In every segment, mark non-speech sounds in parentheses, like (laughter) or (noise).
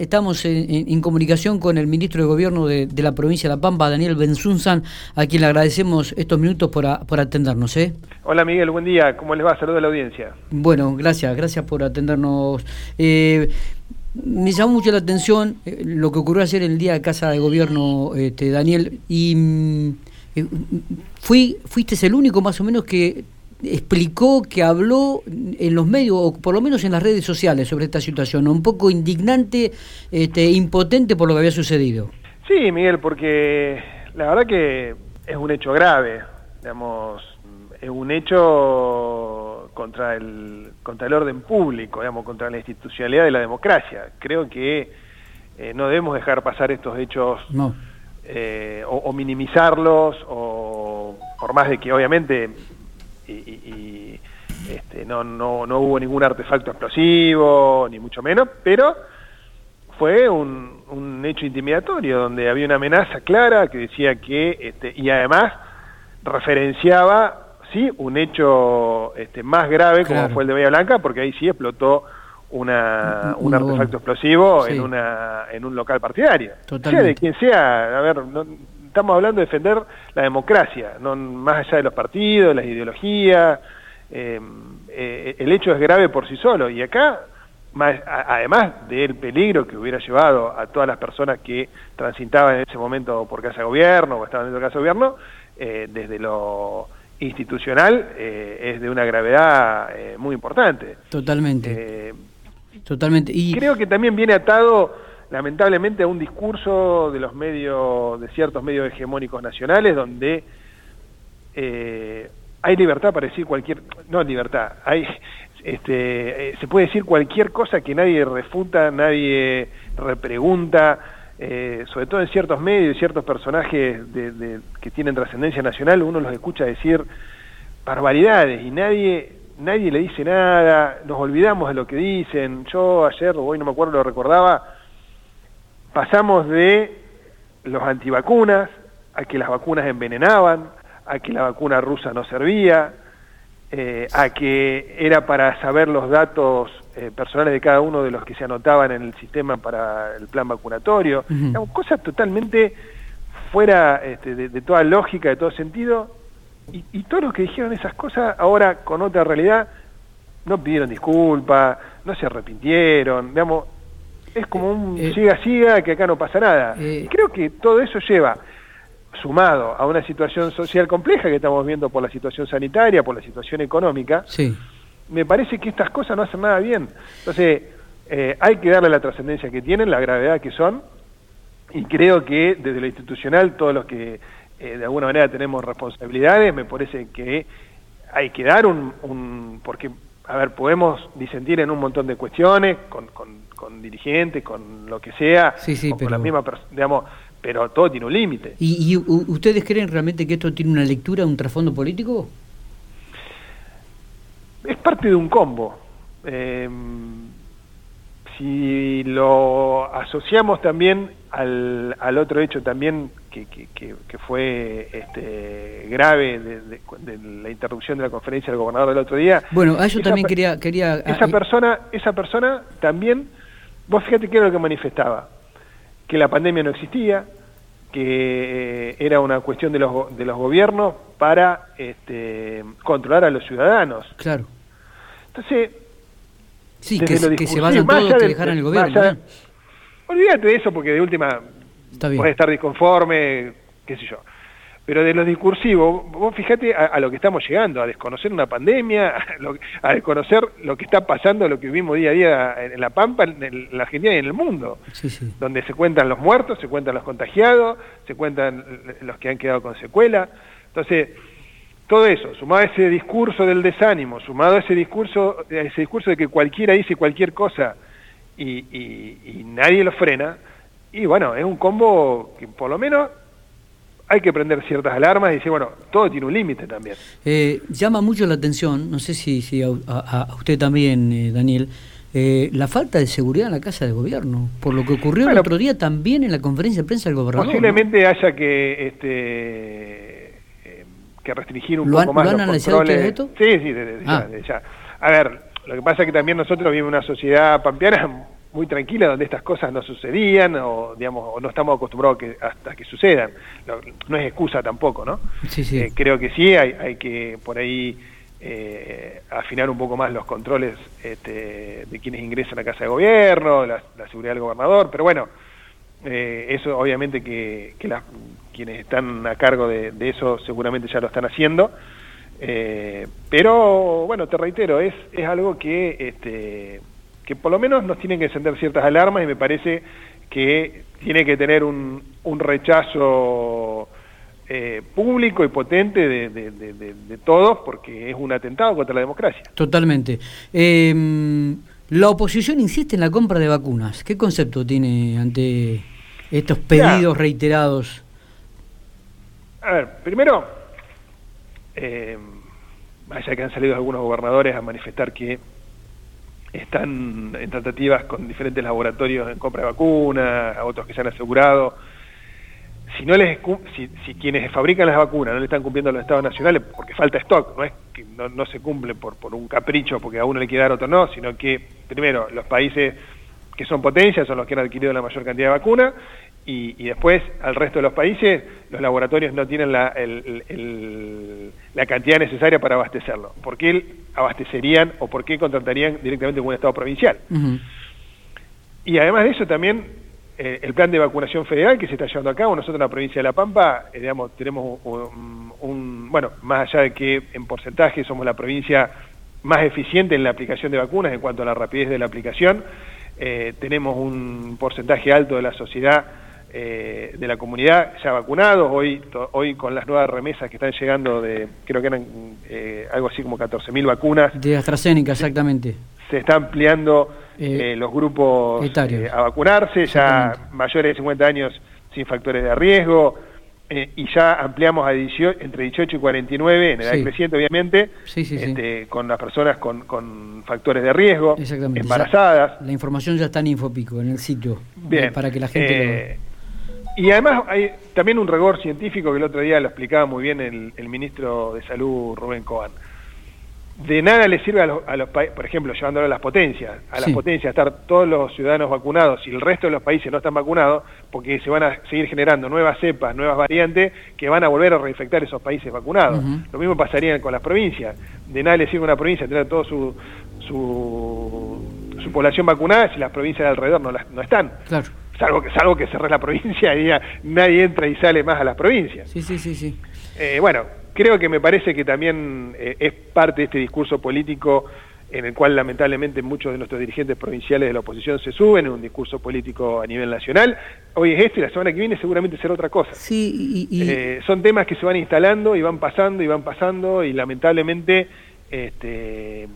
Estamos en, comunicación con el ministro de Gobierno de, la provincia de La Pampa, Daniel Benzunzan, a quien le agradecemos estos minutos por, por atendernos. ¿eh? Hola Miguel, buen día. ¿Cómo les va? Saludos a la audiencia. Bueno, gracias, gracias por atendernos. Eh, me llamó mucho la atención eh, lo que ocurrió ayer en el día de Casa de Gobierno, este, Daniel, y mm, eh, fui, fuiste el único más o menos que explicó, que habló en los medios, o por lo menos en las redes sociales, sobre esta situación, un poco indignante, este, impotente por lo que había sucedido. Sí, Miguel, porque la verdad que es un hecho grave, digamos, es un hecho contra el, contra el orden público, digamos, contra la institucionalidad de la democracia. Creo que eh, no debemos dejar pasar estos hechos eh, o, o minimizarlos, o por más de que obviamente y, este, no, no, no hubo ningún artefacto explosivo, ni mucho menos, pero fue un, un hecho intimidatorio donde había una amenaza clara que decía que, este, y además referenciaba, sí, un hecho este, más grave como fue el de Bahía Blanca, porque ahí sí explotó una, un artefacto explosivo en, una, en un local partidario. Sea de quien sea, a ver, no, estamos hablando de defender la democracia, no más allá de los partidos, las ideologías. Eh, eh, el hecho es grave por sí solo y acá, además del peligro que hubiera llevado a todas las personas que transitaban en ese momento por casa de gobierno o estaban dentro de casa de gobierno, eh, desde lo institucional es de una gravedad muy importante. Totalmente. Totalmente. Y creo que también viene atado lamentablemente a un discurso de los medios, de ciertos medios hegemónicos nacionales, donde eh, hay libertad para decir cualquier, no libertad, hay, este, eh, se puede decir cualquier cosa que nadie refuta, nadie repregunta, eh, sobre todo en ciertos medios, ciertos personajes de, que tienen trascendencia nacional, uno los escucha decir barbaridades y nadie nadie le dice nada, nos olvidamos de lo que dicen. Yo ayer, hoy no me acuerdo, lo recordaba, pasamos de los antivacunas a que las vacunas envenenaban, a que la vacuna rusa no servía, eh, a que era para saber los datos eh, personales de cada uno de los que se anotaban en el sistema para el plan vacunatorio, cosas totalmente fuera este, de, toda lógica, de todo sentido, y, y, todos los que dijeron esas cosas ahora con otra realidad no pidieron disculpas, no se arrepintieron, digamos, es como un eh, siga siga que acá no pasa nada. Eh, creo que todo eso lleva sumado a una situación social compleja que estamos viendo por la situación sanitaria, por la situación económica, sí. me parece que estas cosas no hacen nada bien. Entonces, eh, hay que darle la trascendencia que tienen, la gravedad que son, y creo que desde lo institucional, todos los que de alguna manera tenemos responsabilidades, me parece que hay que dar un, un porque, a ver, podemos disentir en un montón de cuestiones, con, con con dirigentes, con lo que sea, sí, sí, pero... con la misma digamos, pero todo tiene un límite. ¿Y, ustedes creen realmente que esto tiene una lectura, un trasfondo político? Es parte de un combo. Em, si lo asociamos también al, al otro hecho también que, que, que, fue este, grave de, la interrupción de la conferencia del gobernador del otro día. Bueno, a eso también quería... quería esa, persona, esa persona también Vos fíjate qué era lo que manifestaba, que la pandemia no existía, que eh, era una cuestión de los, de los gobiernos para este, controlar a los ciudadanos. Claro. Entonces, sí, que, se vayan todos, que dejaran el gobierno. olvídate de eso porque de última puedes estar disconforme, qué sé yo. Pero de los discursivos, vos fíjate a, lo que estamos llegando, a desconocer una pandemia, (laughs) a, desconocer lo que está pasando, lo que vivimos día a día en, La Pampa, en, la Argentina y en el mundo, donde se cuentan los muertos, se cuentan los contagiados, se cuentan los que han quedado con secuela. Entonces, todo eso, sumado a ese discurso del desánimo, sumado a ese discurso, a ese discurso de que cualquiera dice cualquier cosa y, y nadie lo frena, y bueno, es un combo que por lo menos hay que prender ciertas alarmas y decir, bueno, todo tiene un límite también. Eh, llama mucho la atención, no sé si, si a, usted también, eh, Daniel, eh, la falta de seguridad en la Casa de Gobierno, por lo que ocurrió el otro día también en la conferencia de prensa del gobernador. Posiblemente haya que este que restringir un poco más ¿lo han los analizado controles. esto? Sí, sí, desde, ah. ya, A ver, lo que pasa es que también nosotros vivimos una sociedad pampeana muy tranquila donde estas cosas no sucedían o digamos o no estamos acostumbrados que, hasta que sucedan. No, es excusa tampoco no sí, sí. Eh, creo que sí hay, hay que por ahí eh, afinar un poco más los controles este, de quienes ingresan a casa de gobierno la, seguridad del gobernador pero bueno eh, eso obviamente que, que las, quienes están a cargo de, de, eso seguramente ya lo están haciendo. Pero bueno te reitero es es algo que este que por lo menos nos tienen que encender ciertas alarmas y me parece que tiene que tener un, un rechazo eh, público y potente de, de, todos porque es un atentado contra la democracia. Totalmente. Em, la oposición insiste en la compra de vacunas. ¿Qué concepto tiene ante estos pedidos reiterados? A ver, primero, eh, vaya que han salido algunos gobernadores a manifestar que están en tratativas con diferentes laboratorios en compra de vacunas, a otros que se han asegurado. Si, no les, si, quienes fabrican las vacunas no le están cumpliendo a los estados nacionales porque falta stock, no es que no, no se cumple por, por un capricho porque a uno le quiere dar otro no, sino que primero los países que son potencias son los que han adquirido la mayor cantidad de vacunas y, después al resto de los países los laboratorios no tienen la, la cantidad necesaria para abastecerlo. ¿Por qué abastecerían o por qué contratarían directamente con un Estado provincial? Y además de eso también eh, el plan de vacunación federal que se está llevando a cabo, nosotros en la provincia de La Pampa, eh, digamos, tenemos un, bueno, más allá de que en porcentaje somos la provincia más eficiente en la aplicación de vacunas en cuanto a la rapidez de la aplicación, eh, tenemos un porcentaje alto de la sociedad eh, de la comunidad ya vacunados, hoy, hoy con las nuevas remesas que están llegando de, creo que eran eh, algo así como 14.000 vacunas. De AstraZeneca, exactamente. Se está ampliando eh, los grupos a vacunarse, ya mayores de 50 años sin factores de riesgo, y ya ampliamos a entre 18 y 49, en edad creciente obviamente, este, con las personas con, con factores de riesgo, embarazadas. la información ya está en Infopico, en el sitio, Bien. para que la gente lo y además hay también un rigor científico que el otro día lo explicaba muy bien el, ministro de Salud, Rubén Cohen. De nada le sirve a los, a los países, por ejemplo, llevándolo a las potencias, a las potencias, estar todos los ciudadanos vacunados y el resto de los países no están vacunados, porque se van a seguir generando nuevas cepas, nuevas variantes, que van a volver a reinfectar esos países vacunados. Lo mismo pasaría con las provincias. De nada le sirve a una provincia tener toda su, su, su población vacunada si las provincias de alrededor no, las, no están. Claro salvo que salvo que cerres la provincia y nadie entra y sale más a las provincias. Sí, sí, sí, sí. Eh, bueno, creo que me parece que también eh, es parte de este discurso político en el cual lamentablemente muchos de nuestros dirigentes provinciales de la oposición se suben en un discurso político a nivel nacional. Hoy es este y la semana que viene seguramente será otra cosa. Sí, y, eh, son temas que se van instalando y van pasando y van pasando y lamentablemente este,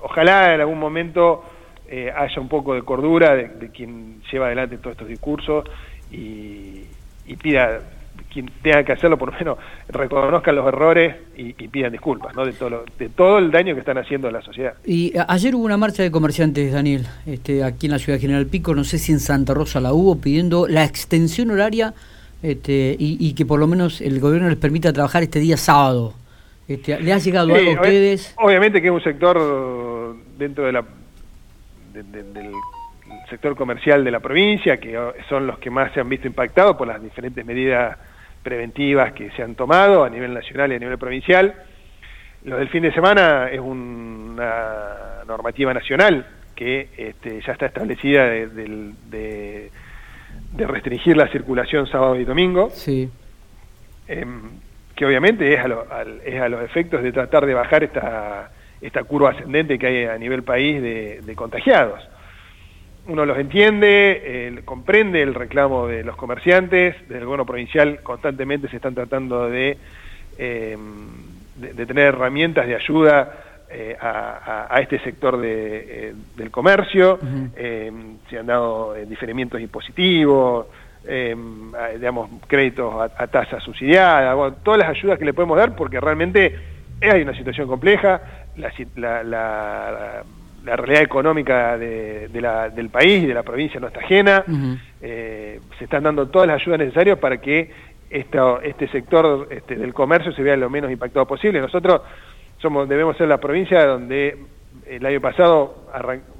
ojalá en algún momento eh, haya un poco de cordura de, quien lleva adelante todos estos discursos y, pida quien tenga que hacerlo, por lo menos reconozcan los errores y, pidan disculpas ¿no? de, todo de todo el daño que están haciendo a la sociedad. Y ayer hubo una marcha de comerciantes, Daniel, este, aquí en la ciudad de General Pico, no sé si en Santa Rosa la hubo, pidiendo la extensión horaria este, y, que por lo menos el gobierno les permita trabajar este día sábado. Este, ¿Le ha llegado algo a ustedes? Obviamente que es un sector dentro de la del sector comercial de la provincia, que son los que más se han visto impactados por las diferentes medidas preventivas que se han tomado a nivel nacional y a nivel provincial. Lo del fin de semana es una normativa nacional que este, ya está establecida de, restringir la circulación sábado y domingo. Sí. Em, que obviamente es a, es a los efectos de tratar de bajar esta esta curva ascendente que hay a nivel país de, contagiados. Uno los entiende, comprende el reclamo de los comerciantes, desde el gobierno provincial constantemente se están tratando de, em, de, tener herramientas de ayuda eh, a, este sector de, eh, del comercio, em, se han dado eh, diferimientos impositivos, em, digamos, créditos a, tasa subsidiada, todas las ayudas que le podemos dar porque realmente hay una situación compleja, la, la, la, realidad económica de, del país y de la provincia no está ajena, eh, se están dando todas las ayudas necesarias para que esto, este sector este, del comercio se vea lo menos impactado posible. Nosotros somos debemos ser la provincia donde el año pasado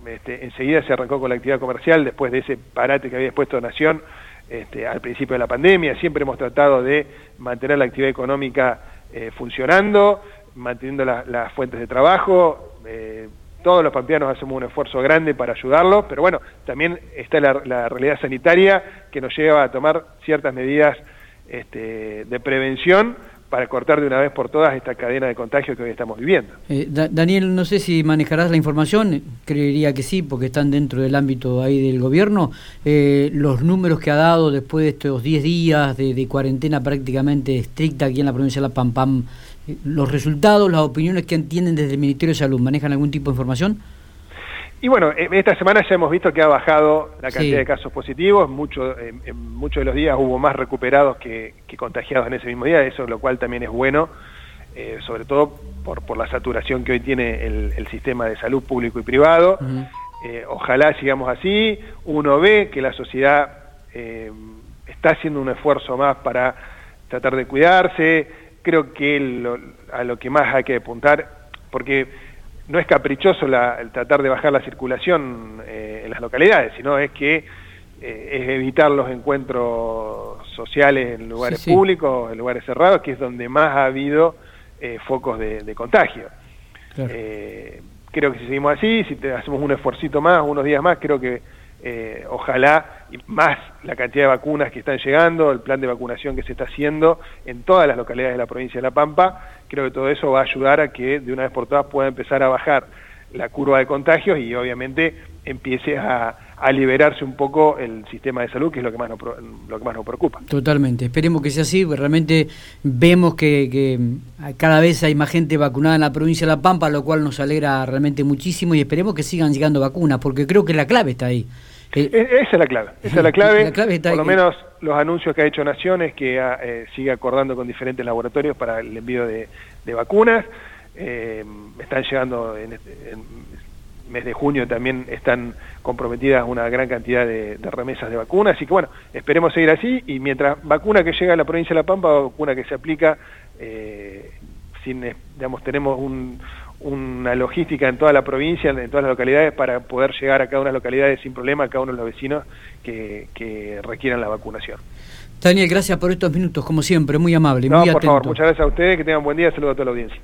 este, enseguida se arrancó con la actividad comercial después de ese parate que había expuesto Nación este, al principio de la pandemia. Siempre hemos tratado de mantener la actividad económica eh, funcionando, manteniendo las fuentes de trabajo. Eh, todos los pampeanos hacemos un esfuerzo grande para ayudarlos, pero bueno, también está la, realidad sanitaria que nos lleva a tomar ciertas medidas este, de prevención para cortar de una vez por todas esta cadena de contagio que hoy estamos viviendo. Eh, Daniel, no sé si manejarás la información, creería que sí, porque están dentro del ámbito ahí del gobierno. Eh, los números que ha dado después de estos 10 días de, cuarentena prácticamente estricta aquí en la provincia de La Pam eh, los resultados, las opiniones que tienen desde el Ministerio de Salud, ¿manejan algún tipo de información? Y bueno, esta semana ya hemos visto que ha bajado la cantidad de casos positivos, mucho, en, muchos de los días hubo más recuperados que, contagiados en ese mismo día, eso lo cual también es bueno, eh, sobre todo por, por la saturación que hoy tiene el, sistema de salud público y privado. Eh, ojalá sigamos así, uno ve que la sociedad eh, está haciendo un esfuerzo más para tratar de cuidarse, creo que a lo que más hay que apuntar, porque no es caprichoso el tratar de bajar la circulación eh, en las localidades, sino es que eh, es evitar los encuentros sociales en lugares públicos, en lugares cerrados, que es donde más ha habido eh, focos de, contagio. creo que si seguimos así, si hacemos un esfuercito más, unos días más, creo que eh, ojalá, más la cantidad de vacunas que están llegando, el plan de vacunación que se está haciendo en todas las localidades de la provincia de La Pampa, creo que todo eso va a ayudar a que de una vez por todas pueda empezar a bajar la curva de contagios y obviamente empiece a, liberarse un poco el sistema de salud, que es lo que más nos, lo que más nos preocupa. Totalmente, esperemos que sea así, realmente vemos que, que, cada vez hay más gente vacunada en la provincia de La Pampa, lo cual nos alegra realmente muchísimo y esperemos que sigan llegando vacunas, porque creo que la clave está ahí. Eh, esa es la clave, esa es la (laughs) clave. por lo menos los anuncios que ha hecho Naciones, que eh, sigue acordando con diferentes laboratorios para el envío de, vacunas. Eh, están llegando en, este, mes de junio también están comprometidas una gran cantidad de, remesas de vacunas, así que bueno, esperemos seguir así y mientras vacuna que llega a la provincia de La Pampa, vacuna que se aplica, sin, digamos, tenemos un, una logística en toda la provincia, en todas las localidades, para poder llegar a cada una de las localidades sin problema a cada uno de los vecinos que, que requieran la vacunación. Daniel, gracias por estos minutos, como siempre, muy amable, muy por favor, muchas gracias a ustedes, que tengan buen día, saludos a toda la audiencia.